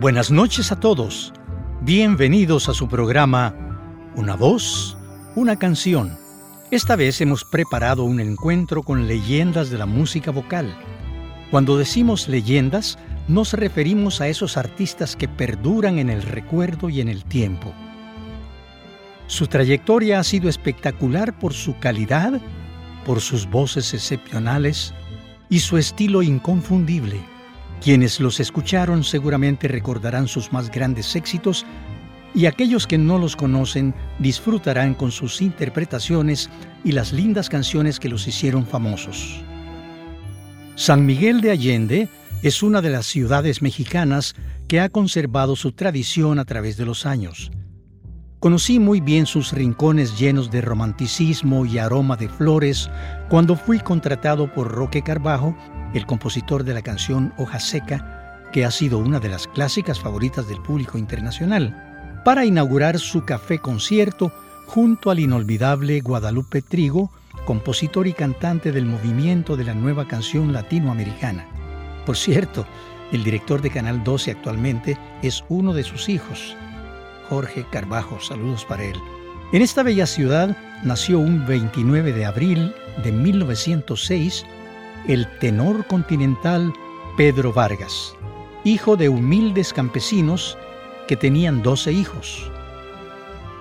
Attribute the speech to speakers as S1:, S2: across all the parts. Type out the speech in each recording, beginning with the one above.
S1: Buenas noches a todos. Bienvenidos a su programa Una voz, una canción. Esta vez hemos preparado un encuentro con leyendas de la música vocal. Cuando decimos leyendas, nos referimos a esos artistas que perduran en el recuerdo y en el tiempo. Su trayectoria ha sido espectacular por su calidad, por sus voces excepcionales y su estilo inconfundible. Quienes los escucharon seguramente recordarán sus más grandes éxitos y aquellos que no los conocen disfrutarán con sus interpretaciones y las lindas canciones que los hicieron famosos. San Miguel de Allende es una de las ciudades mexicanas que ha conservado su tradición a través de los años. Conocí muy bien sus rincones llenos de romanticismo y aroma de flores cuando fui contratado por Roque Carbajo el compositor de la canción Hoja Seca, que ha sido una de las clásicas favoritas del público internacional, para inaugurar su café concierto junto al inolvidable Guadalupe Trigo, compositor y cantante del movimiento de la nueva canción latinoamericana. Por cierto, el director de Canal 12 actualmente es uno de sus hijos, Jorge Carbajo. Saludos para él. En esta bella ciudad nació un 29 de abril de 1906 el tenor continental Pedro Vargas, hijo de humildes campesinos que tenían doce hijos.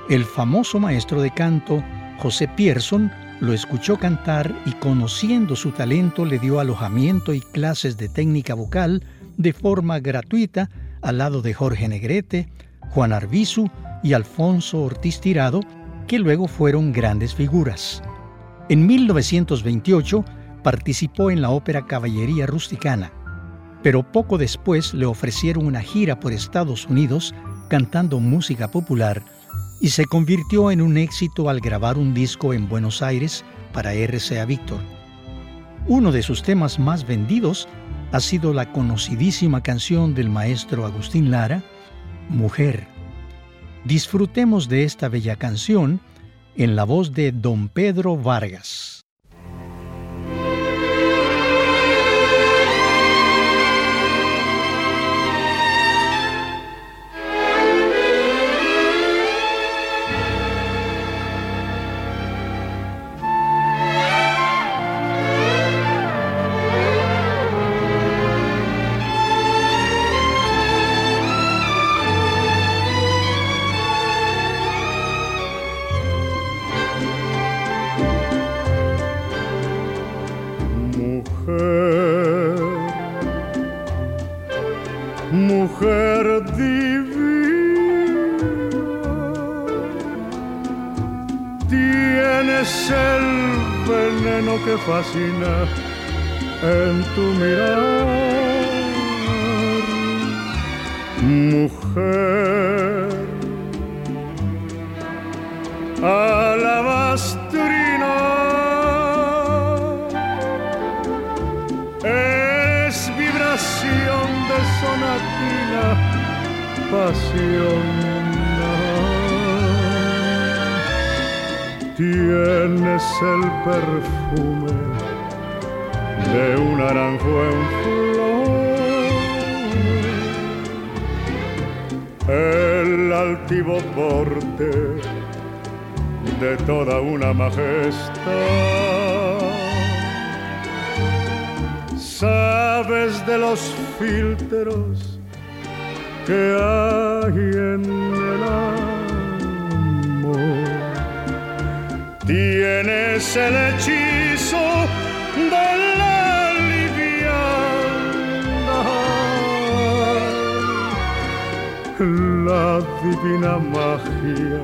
S1: El famoso maestro de canto José Pierson lo escuchó cantar y conociendo su talento le dio alojamiento y clases de técnica vocal de forma gratuita al lado de Jorge Negrete, Juan Arbizu y Alfonso Ortiz Tirado, que luego fueron grandes figuras. En 1928 participó en la ópera Caballería Rusticana, pero poco después le ofrecieron una gira por Estados Unidos cantando música popular y se convirtió en un éxito al grabar un disco en Buenos Aires para RCA Víctor. Uno de sus temas más vendidos ha sido la conocidísima canción del maestro Agustín Lara, Mujer. Disfrutemos de esta bella canción en la voz de don Pedro Vargas.
S2: mujer, mujer divina, tienes el veneno que fascina en tu mirar, mujer. Ah, pasión. Tienes el perfume de un naranjo en flor, el altivo porte de toda una majestad. Sabes de los filtros que hay en el amor. Tienes el hechizo de la liviana, la divina magia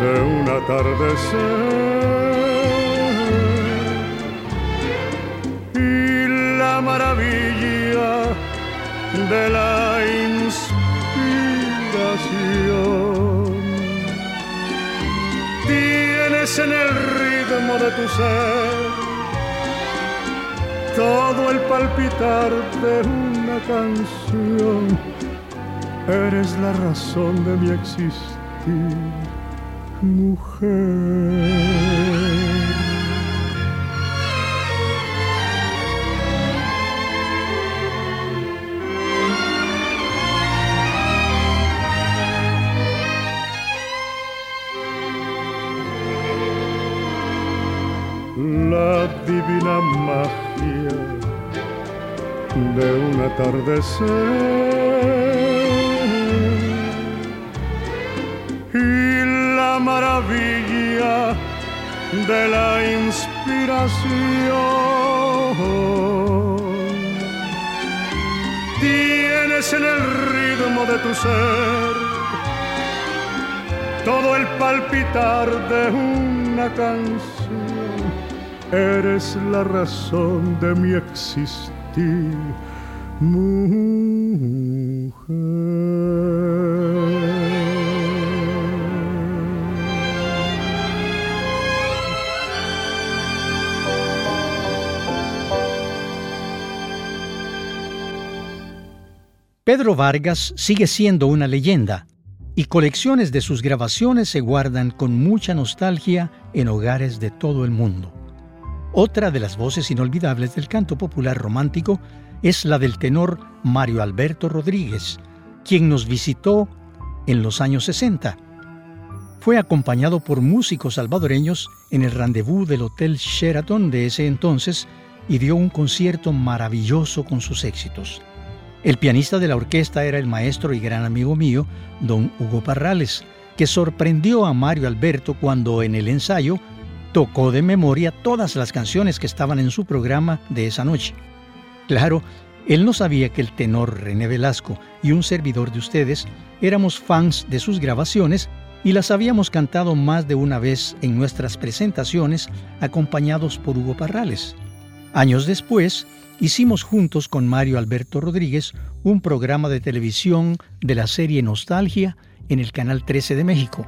S2: de un atardecer de la inspiración. Tienes en el ritmo de tu ser todo el palpitar de una canción. Eres la razón de mi existir mujer. Atardecer maravilla de la inspiración. Tienes en el ritmo de tu ser todo el palpitar de una canción. Eres la razón de mi existir.
S1: Pedro Vargas sigue siendo una leyenda y colecciones de sus grabaciones se guardan con mucha nostalgia en hogares de todo el mundo. Otra de las voces inolvidables del canto popular romántico es la del tenor Mario Alberto Rodríguez, quien nos visitó en los años 60. Fue acompañado por músicos salvadoreños en el rendezvous del Hotel Sheraton de ese entonces y dio un concierto maravilloso con sus éxitos. El pianista de la orquesta era el maestro y gran amigo mío, don Hugo Parrales, que sorprendió a Mario Alberto cuando en el ensayo tocó de memoria todas las canciones que estaban en su programa de esa noche. Claro, él no sabía que el tenor René Velasco y un servidor de ustedes éramos fans de sus grabaciones y las habíamos cantado más de una vez en nuestras presentaciones acompañados por Hugo Parrales. Años después, hicimos juntos con Mario Alberto Rodríguez un programa de televisión de la serie Nostalgia en el Canal 13 de México.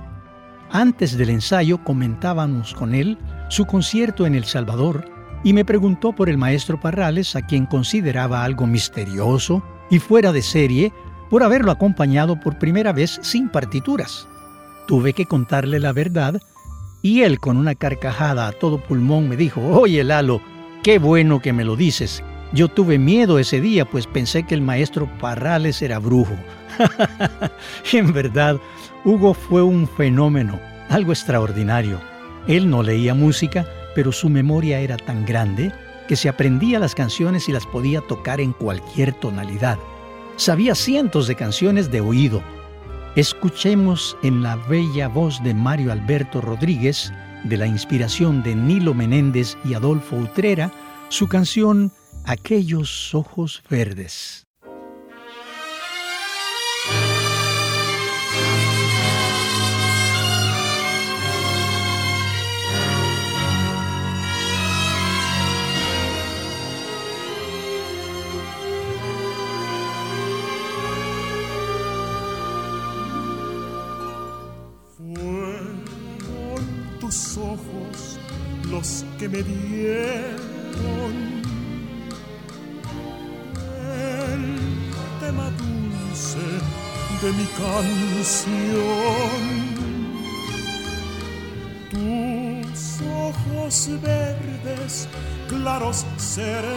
S1: Antes del ensayo comentábamos con él su concierto en El Salvador y me preguntó por el maestro Parrales, a quien consideraba algo misterioso y fuera de serie por haberlo acompañado por primera vez sin partituras. Tuve que contarle la verdad y él con una carcajada a todo pulmón me dijo, oye Lalo, qué bueno que me lo dices, yo tuve miedo ese día, pues pensé que el maestro Parrales era brujo. en verdad, Hugo fue un fenómeno, algo extraordinario. Él no leía música, pero su memoria era tan grande que se aprendía las canciones y las podía tocar en cualquier tonalidad. Sabía cientos de canciones de oído. Escuchemos en la bella voz de Mario Alberto Rodríguez, de la inspiración de Nilo Menéndez y Adolfo Utrera, su canción aquellos ojos verdes.
S3: Que me dieron el tema dulce de mi canción. Tus ojos verdes, claros, serenos,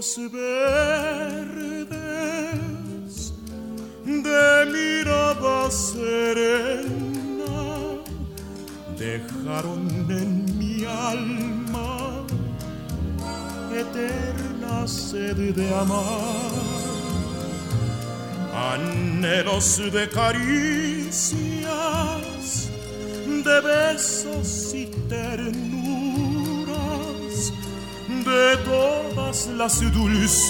S3: ojos verdes de mirada serena dejaron en mi alma eterna sed de amar, anhelos de caricias, de besos las dulzuras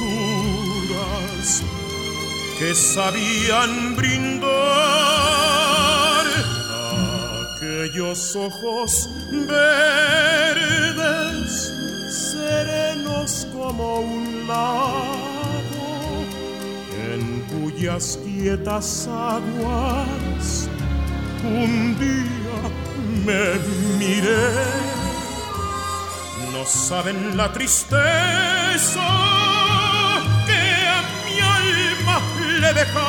S3: que sabían brindar aquellos ojos verdes, serenos como un lago, en cuyas quietas aguas un día me miré. No saben la tristeza que a mi alma le dejaron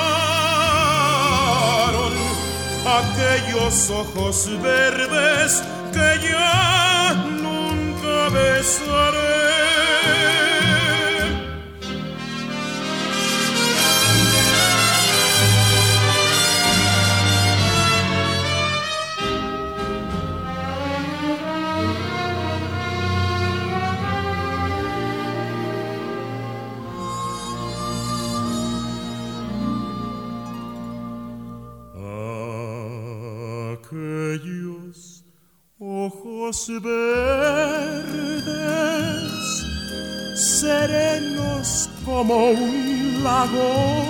S3: aquellos ojos verdes que ya nunca besaré. Ojos verdes, serenos como un lago,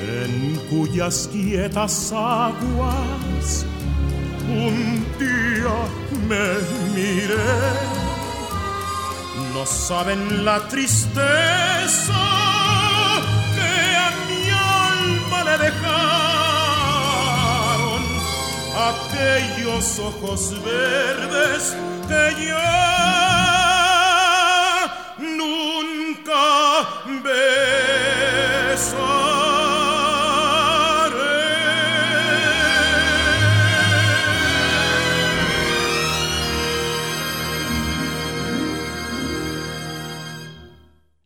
S3: en cuyas quietas aguas un día me miré. No saben la tristeza que a mi alma le dejaron aquellos ojos verdes que nunca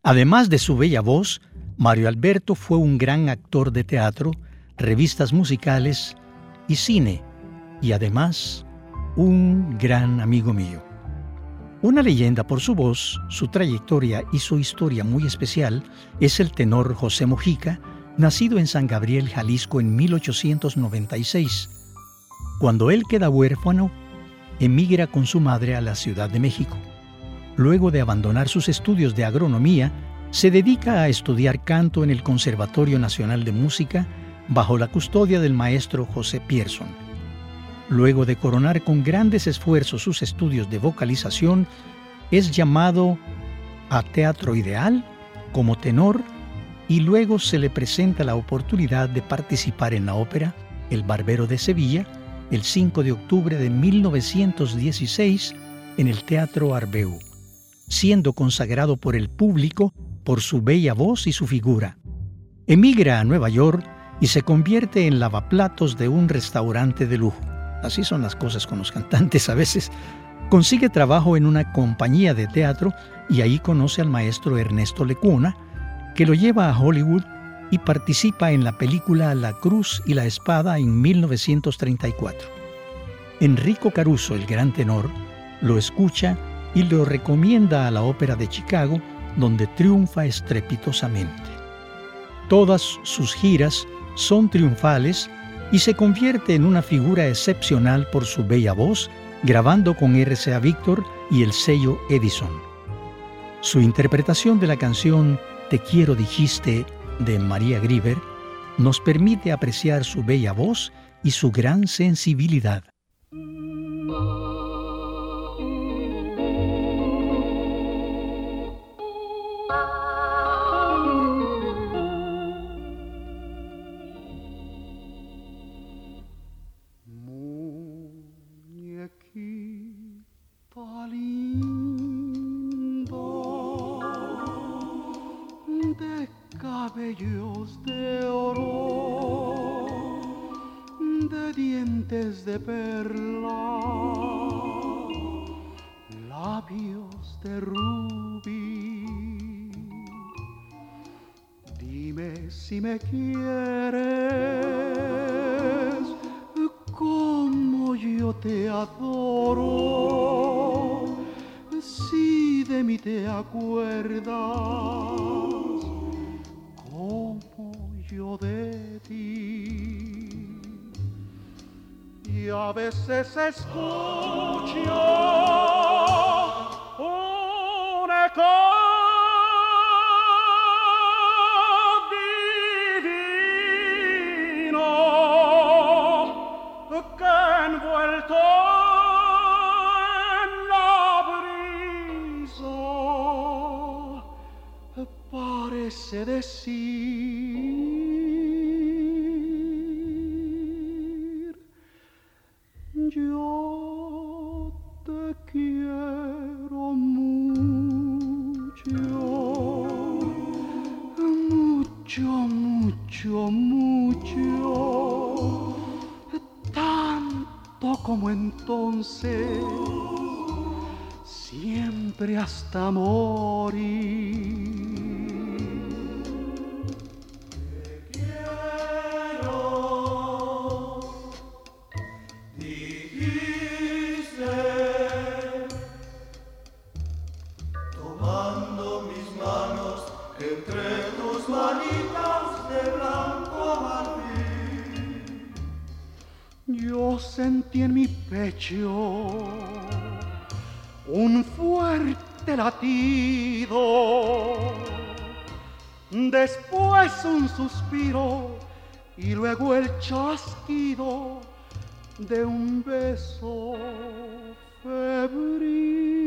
S1: Además de su bella voz, Mario Alberto fue un gran actor de teatro, revistas musicales y cine, y además un gran amigo mío. Una leyenda por su voz, su trayectoria y su historia muy especial es el tenor José Mojica, nacido en San Gabriel, Jalisco en 1896. Cuando él queda huérfano, emigra con su madre a la Ciudad de México. Luego de abandonar sus estudios de agronomía, se dedica a estudiar canto en el Conservatorio Nacional de Música bajo la custodia del maestro José Pierson. Luego de coronar con grandes esfuerzos sus estudios de vocalización, es llamado a Teatro Ideal como tenor y luego se le presenta la oportunidad de participar en la ópera El Barbero de Sevilla el 5 de octubre de 1916 en el Teatro Arbeu, siendo consagrado por el público por su bella voz y su figura. Emigra a Nueva York y se convierte en lavaplatos de un restaurante de lujo. Así son las cosas con los cantantes a veces. Consigue trabajo en una compañía de teatro y ahí conoce al maestro Ernesto Lecuna, que lo lleva a Hollywood y participa en la película La Cruz y la Espada en 1934. Enrico Caruso, el gran tenor, lo escucha y lo recomienda a la Ópera de Chicago, donde triunfa estrepitosamente. Todas sus giras son triunfales y se convierte en una figura excepcional por su bella voz, grabando con RCA Victor y el sello Edison. Su interpretación de la canción Te quiero dijiste de María Grieber nos permite apreciar su bella voz y su gran sensibilidad.
S4: perla, labios de rubí. Dime si me quieres, como yo te adoro, si de mí te acuerdas veces escucho un eco. se decir. Siempre hasta morir un fuerte latido, después un suspiro y luego el chasquido de un beso febril.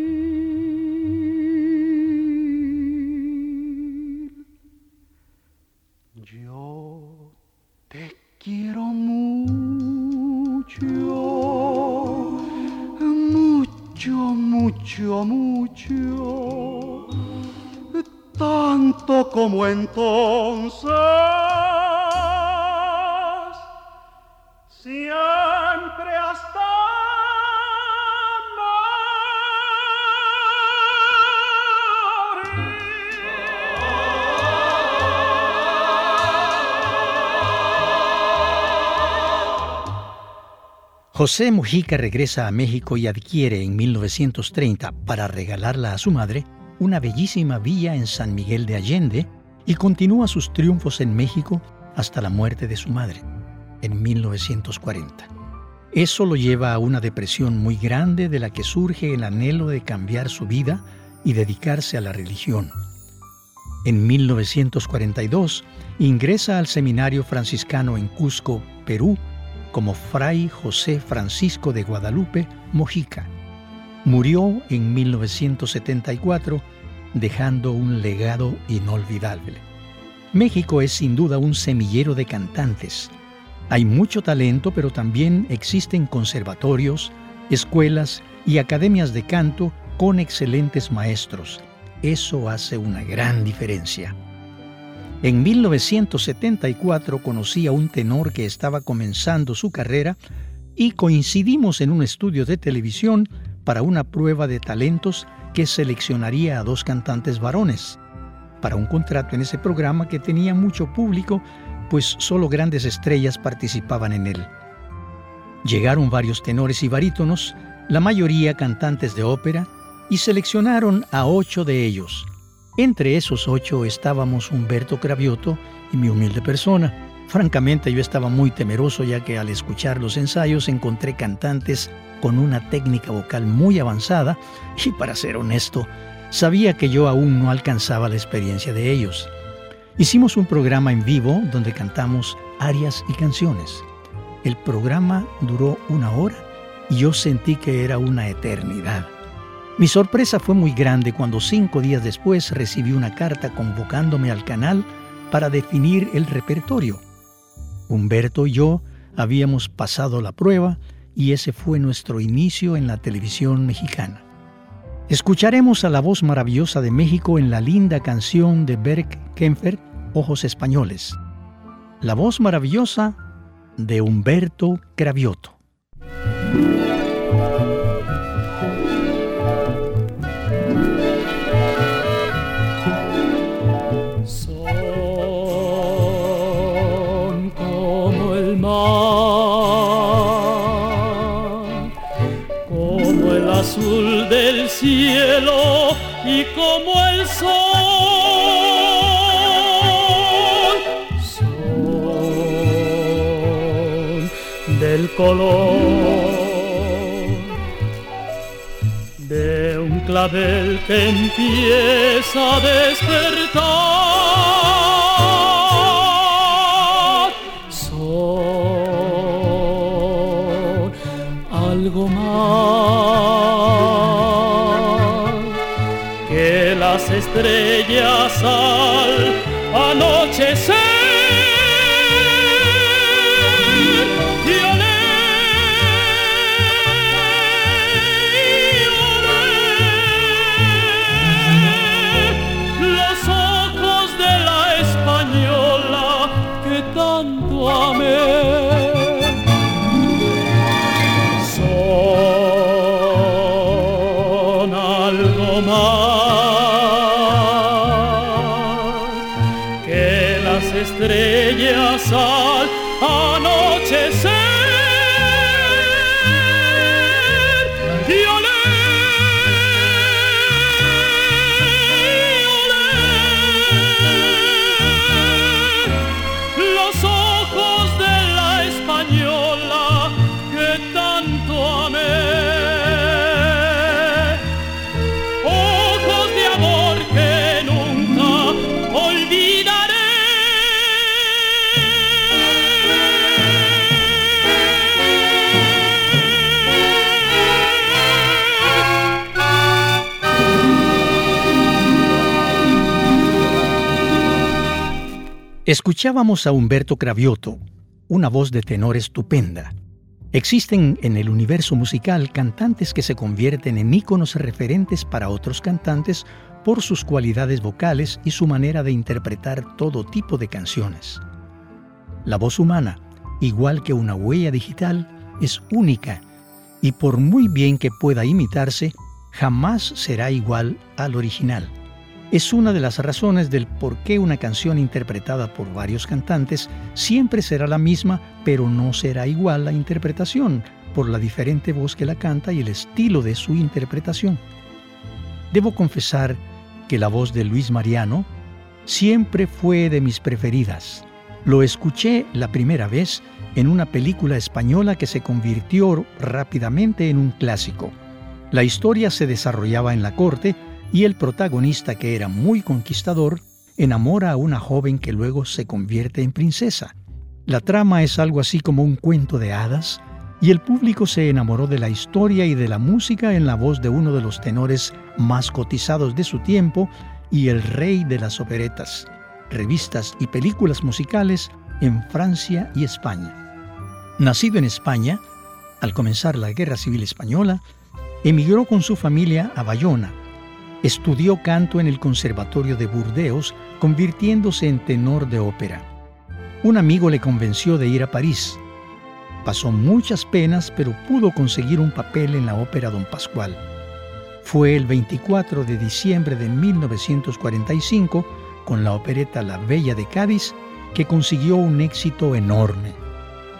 S4: Mucho, tanto como entonces.
S1: José Mujica regresa a México y adquiere en 1930, para regalarla a su madre, una bellísima villa en San Miguel de Allende y continúa sus triunfos en México hasta la muerte de su madre, en 1940. Eso lo lleva a una depresión muy grande de la que surge el anhelo de cambiar su vida y dedicarse a la religión. En 1942 ingresa al seminario franciscano en Cusco, Perú, como Fray José Francisco de Guadalupe Mojica. Murió en 1974 dejando un legado inolvidable. México es sin duda un semillero de cantantes. Hay mucho talento, pero también existen conservatorios, escuelas y academias de canto con excelentes maestros. Eso hace una gran diferencia. En 1974 conocí a un tenor que estaba comenzando su carrera y coincidimos en un estudio de televisión para una prueba de talentos que seleccionaría a dos cantantes varones, para un contrato en ese programa que tenía mucho público, pues solo grandes estrellas participaban en él. Llegaron varios tenores y barítonos, la mayoría cantantes de ópera, y seleccionaron a ocho de ellos, entre esos ocho estábamos Humberto Cravioto y mi humilde persona. Francamente yo estaba muy temeroso ya que al escuchar los ensayos encontré cantantes con una técnica vocal muy avanzada y para ser honesto, sabía que yo aún no alcanzaba la experiencia de ellos. Hicimos un programa en vivo donde cantamos arias y canciones. El programa duró una hora y yo sentí que era una eternidad. Mi sorpresa fue muy grande cuando cinco días después recibí una carta convocándome al canal para definir el repertorio. Humberto y yo habíamos pasado la prueba y ese fue nuestro inicio en la televisión mexicana. Escucharemos a la voz maravillosa de México en la linda canción de Berk Kempfer, Ojos Españoles. La voz maravillosa de Humberto Cravioto.
S5: Cielo y como el sol. Son del color de un clavel que empieza a despertar.
S1: Escuchábamos a Humberto Cravioto, una voz de tenor estupenda. Existen en el universo musical cantantes que se convierten en íconos referentes para otros cantantes por sus cualidades vocales y su manera de interpretar todo tipo de canciones. La voz humana, igual que una huella digital, es única y por muy bien que pueda imitarse, jamás será igual al original es una de las razones del por qué una canción interpretada por varios cantantes siempre será la misma, pero no será igual la interpretación, por la diferente voz que la canta y el estilo de su interpretación. Debo confesar que la voz de Luis Mariano siempre fue de mis preferidas. Lo escuché la primera vez en una película española que se convirtió rápidamente en un clásico. La historia se desarrollaba en la corte y el protagonista, que era muy conquistador, enamora a una joven que luego se convierte en princesa. La trama es algo así como un cuento de hadas, y el público se enamoró de la historia y de la música en la voz de uno de los tenores más cotizados de su tiempo y el rey de las operetas, revistas y películas musicales en Francia y España. Nacido en España, al comenzar la Guerra Civil Española, emigró con su familia a Bayona, Estudió canto en el Conservatorio de Burdeos, convirtiéndose en tenor de ópera. Un amigo le convenció de ir a París. Pasó muchas penas, pero pudo conseguir un papel en la ópera Don Pascual. Fue el 24 de diciembre de 1945, con la opereta La Bella de Cádiz, que consiguió un éxito enorme.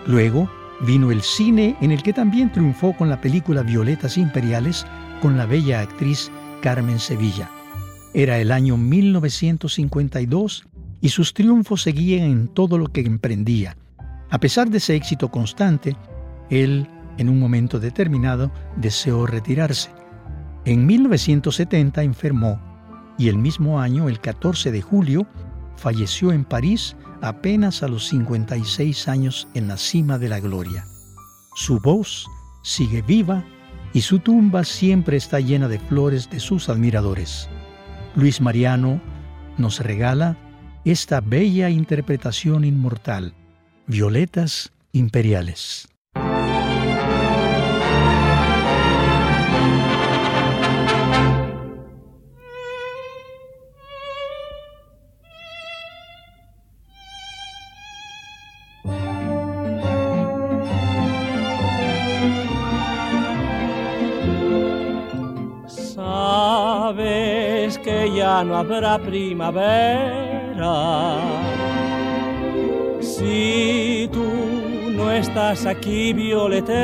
S1: Luego vino el cine, en el que también triunfó con la película Violetas Imperiales, con la bella actriz Carmen Sevilla. Era el año 1952 y sus triunfos seguían en todo lo que emprendía. A pesar de ese éxito constante, él, en un momento determinado, deseó retirarse. En 1970 enfermó y el mismo año, el 14 de julio, falleció en París apenas a los 56 años en la cima de la gloria. Su voz sigue viva y su tumba siempre está llena de flores de sus admiradores. Luis Mariano nos regala esta bella interpretación inmortal, Violetas Imperiales.
S5: No habrá primavera. Si tú no estás aquí, violetera,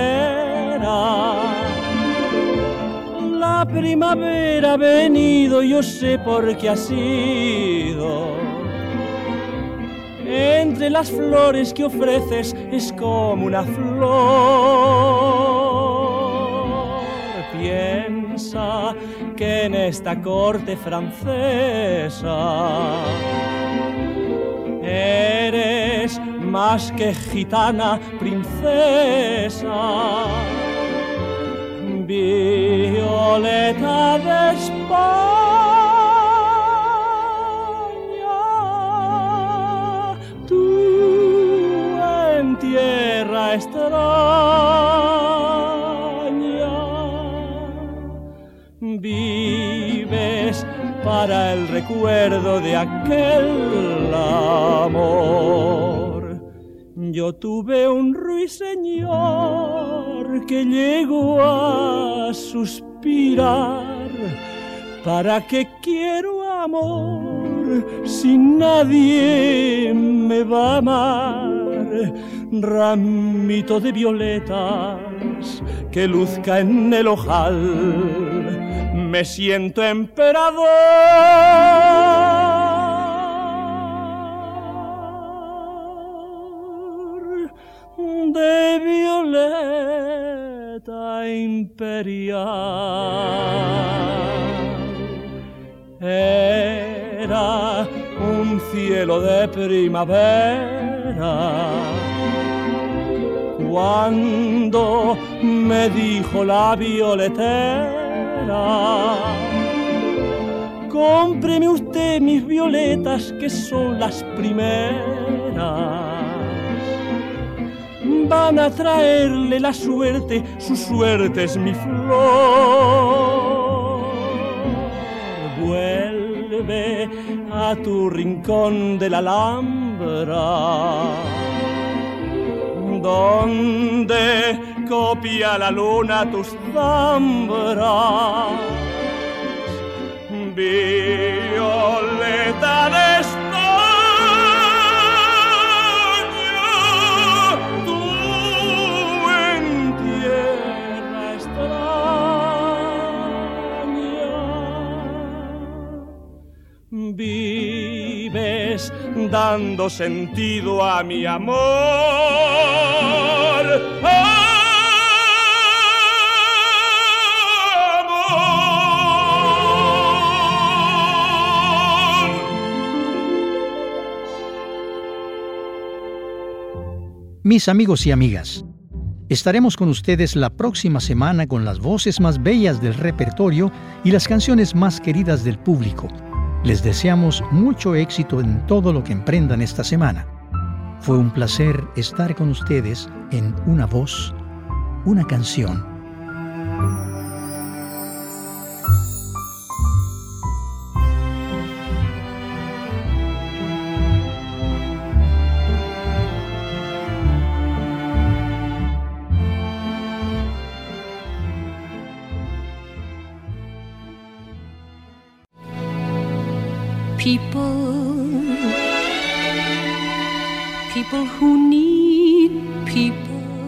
S5: la primavera ha venido, yo sé por qué ha sido. Entre las flores que ofreces es como una flor. Que en esta corte francesa. Eres más que gitana princesa, violeta de España, tú en tierra extraña vives para el recuerdo de aquel amor. Yo tuve un ruiseñor que llegó a suspirar. ¿Para qué quiero amor si nadie me va a amar? Ramito de violetas que luzca en el ojal me siento emperador de violeta imperial. Era un cielo de primavera cuando me dijo la violetera Cómpreme usted mis violetas que son las primeras. Van a traerle la suerte, su suerte es mi flor. Vuelve a tu rincón de la Alhambra, donde copia la luna tus zambras. Violeta de España, tú en tierra extraña. Vives dando sentido a mi amor.
S1: Mis amigos y amigas, estaremos con ustedes la próxima semana con las voces más bellas del repertorio y las canciones más queridas del público. Les deseamos mucho éxito en todo lo que emprendan esta semana. Fue un placer estar con ustedes en Una voz, una canción.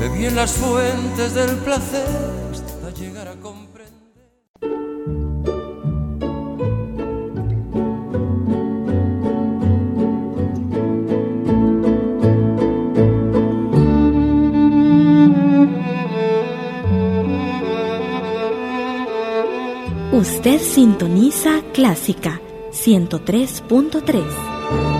S6: Bebí en las fuentes del placer hasta llegar a comprender.
S7: Usted sintoniza Clásica 103.3.